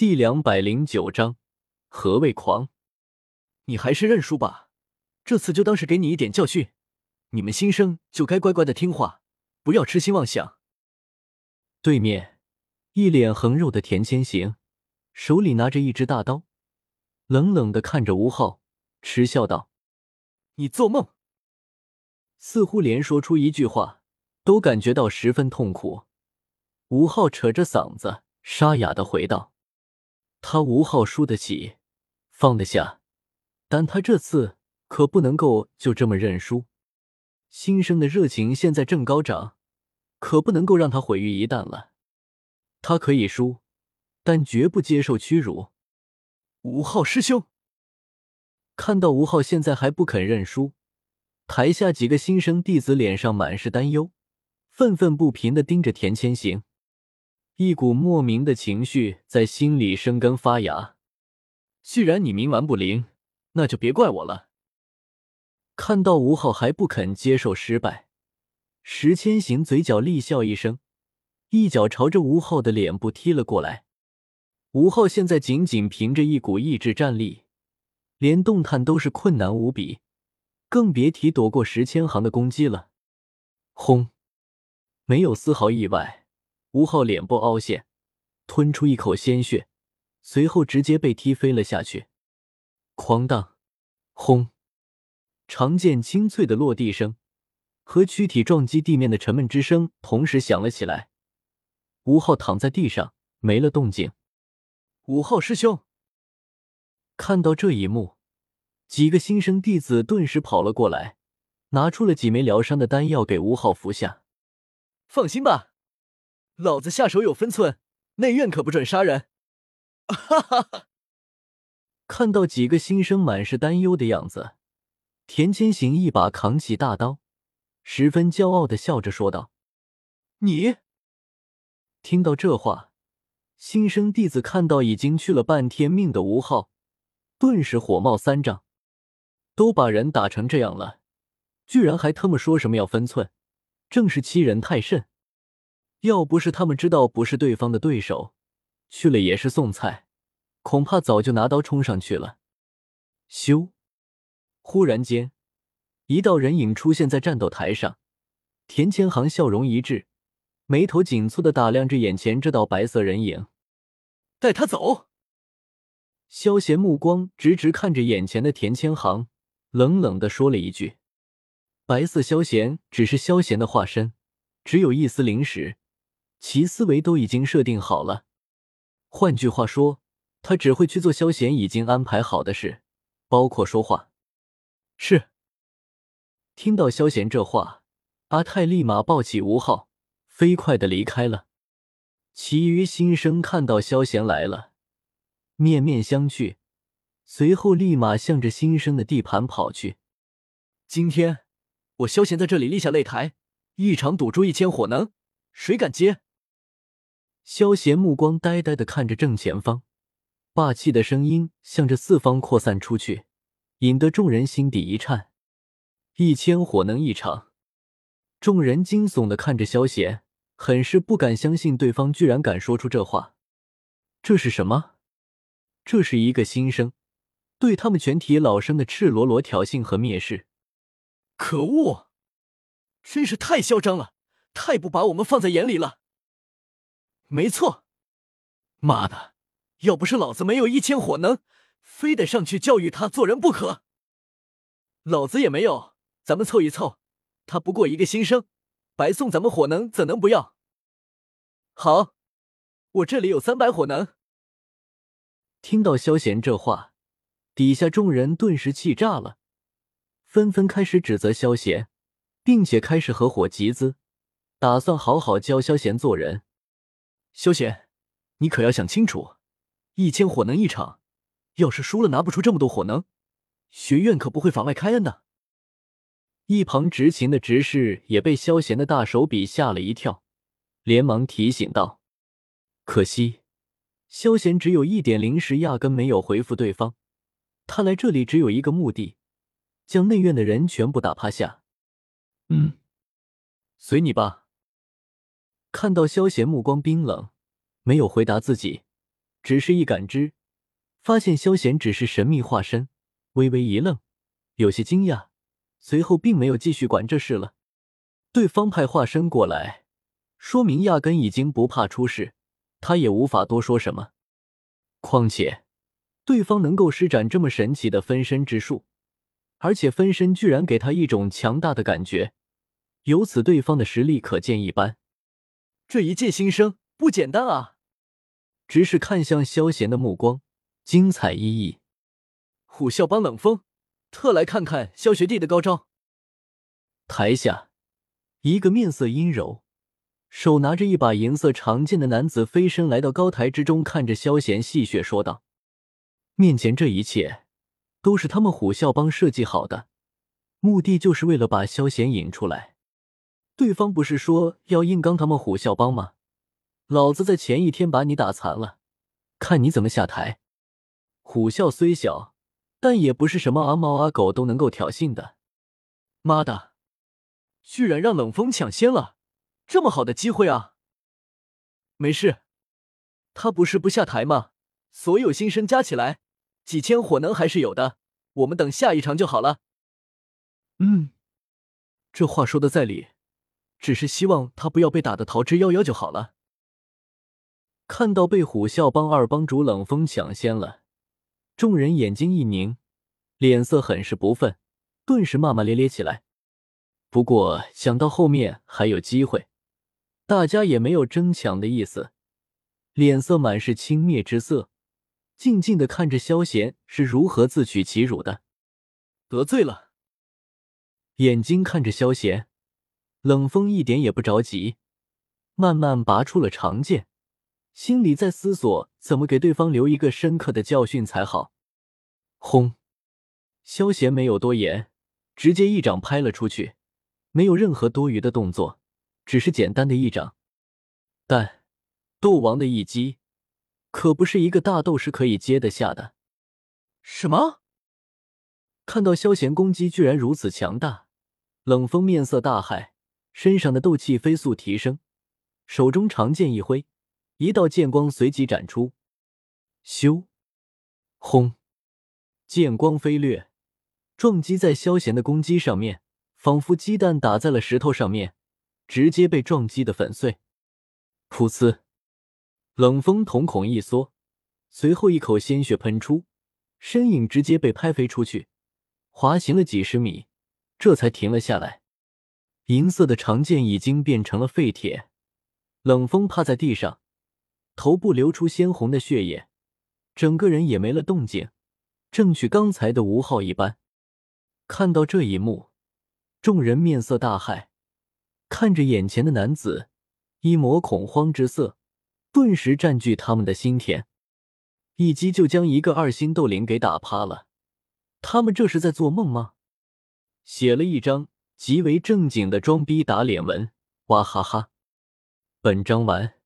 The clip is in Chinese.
第两百零九章，何谓狂？你还是认输吧，这次就当是给你一点教训。你们新生就该乖乖的听话，不要痴心妄想。对面，一脸横肉的田千行，手里拿着一支大刀，冷冷的看着吴昊，嗤笑道：“你做梦！”似乎连说出一句话都感觉到十分痛苦。吴昊扯着嗓子，沙哑的回道：“他吴昊输得起，放得下，但他这次可不能够就这么认输。新生的热情现在正高涨，可不能够让他毁于一旦了。他可以输，但绝不接受屈辱。”吴昊师兄看到吴昊现在还不肯认输，台下几个新生弟子脸上满是担忧，愤愤不平的盯着田千行。一股莫名的情绪在心里生根发芽。既然你冥顽不灵，那就别怪我了。看到吴昊还不肯接受失败，石千行嘴角厉笑一声，一脚朝着吴昊的脸部踢了过来。吴昊现在仅仅凭着一股意志战力，连动弹都是困难无比，更别提躲过石千行的攻击了。轰！没有丝毫意外。吴昊脸部凹陷，吞出一口鲜血，随后直接被踢飞了下去。哐当，轰！长剑清脆的落地声和躯体撞击地面的沉闷之声同时响了起来。吴昊躺在地上，没了动静。吴昊师兄看到这一幕，几个新生弟子顿时跑了过来，拿出了几枚疗伤的丹药给吴昊服下。放心吧。老子下手有分寸，内院可不准杀人！哈哈哈！看到几个新生满是担忧的样子，田千行一把扛起大刀，十分骄傲的笑着说道：“你！”听到这话，新生弟子看到已经去了半天命的吴昊，顿时火冒三丈。都把人打成这样了，居然还他妈说什么要分寸，正是欺人太甚！要不是他们知道不是对方的对手，去了也是送菜，恐怕早就拿刀冲上去了。咻！忽然间，一道人影出现在战斗台上。田千行笑容一滞，眉头紧蹙的打量着眼前这道白色人影。带他走。萧贤目光直直看着眼前的田千行，冷冷的说了一句：“白色萧贤只是萧贤的化身，只有一丝灵识。”其思维都已经设定好了，换句话说，他只会去做萧贤已经安排好的事，包括说话。是。听到萧贤这话，阿泰立马抱起吴昊，飞快的离开了。其余新生看到萧贤来了，面面相觑，随后立马向着新生的地盘跑去。今天我萧贤在这里立下擂台，一场赌注一千火能，谁敢接？萧贤目光呆呆的看着正前方，霸气的声音向着四方扩散出去，引得众人心底一颤。一千火能一场，众人惊悚的看着萧贤，很是不敢相信对方居然敢说出这话。这是什么？这是一个新生，对他们全体老生的赤裸裸挑衅和蔑视。可恶！真是太嚣张了，太不把我们放在眼里了。没错，妈的！要不是老子没有一千火能，非得上去教育他做人不可。老子也没有，咱们凑一凑，他不过一个新生，白送咱们火能怎能不要？好，我这里有三百火能。听到萧贤这话，底下众人顿时气炸了，纷纷开始指责萧贤，并且开始合伙集资，打算好好教萧贤做人。萧贤，你可要想清楚，一千火能一场，要是输了拿不出这么多火能，学院可不会法外开恩的。一旁执勤的执事也被萧贤的大手笔吓了一跳，连忙提醒道：“可惜，萧贤只有一点灵石，压根没有回复对方。他来这里只有一个目的，将内院的人全部打趴下。”嗯，随你吧。看到萧贤目光冰冷，没有回答自己，只是一感知，发现萧贤只是神秘化身，微微一愣，有些惊讶，随后并没有继续管这事了。对方派化身过来，说明压根已经不怕出事，他也无法多说什么。况且，对方能够施展这么神奇的分身之术，而且分身居然给他一种强大的感觉，由此对方的实力可见一斑。这一剑新生不简单啊！直视看向萧贤的目光精彩奕奕。虎啸帮冷风，特来看看萧学弟的高招。台下，一个面色阴柔。手拿着一把银色长剑的男子飞身来到高台之中，看着萧贤戏谑说道：“面前这一切都是他们虎啸帮设计好的，目的就是为了把萧贤引出来。对方不是说要硬刚他们虎啸帮吗？老子在前一天把你打残了，看你怎么下台。虎啸虽小，但也不是什么阿猫阿狗都能够挑衅的。妈的，居然让冷风抢先了！”这么好的机会啊！没事，他不是不下台吗？所有新生加起来，几千火能还是有的。我们等下一场就好了。嗯，这话说的在理，只是希望他不要被打的逃之夭夭就好了。看到被虎啸帮二帮主冷风抢先了，众人眼睛一凝，脸色很是不忿，顿时骂骂咧咧起来。不过想到后面还有机会。大家也没有争抢的意思，脸色满是轻蔑之色，静静的看着萧贤是如何自取其辱的。得罪了，眼睛看着萧贤，冷风一点也不着急，慢慢拔出了长剑，心里在思索怎么给对方留一个深刻的教训才好。轰！萧贤没有多言，直接一掌拍了出去，没有任何多余的动作。只是简单的一掌，但斗王的一击可不是一个大斗士可以接得下的。什么？看到萧贤攻击居然如此强大，冷风面色大骇，身上的斗气飞速提升，手中长剑一挥，一道剑光随即斩出。咻！轰！剑光飞掠，撞击在萧贤的攻击上面，仿佛鸡蛋打在了石头上面。直接被撞击的粉碎，噗呲！冷风瞳孔一缩，随后一口鲜血喷出，身影直接被拍飞出去，滑行了几十米，这才停了下来。银色的长剑已经变成了废铁，冷风趴在地上，头部流出鲜红的血液，整个人也没了动静，正去刚才的吴昊一般。看到这一幕，众人面色大骇。看着眼前的男子，一抹恐慌之色顿时占据他们的心田，一击就将一个二星斗灵给打趴了。他们这是在做梦吗？写了一张极为正经的装逼打脸文，哇哈哈！本章完。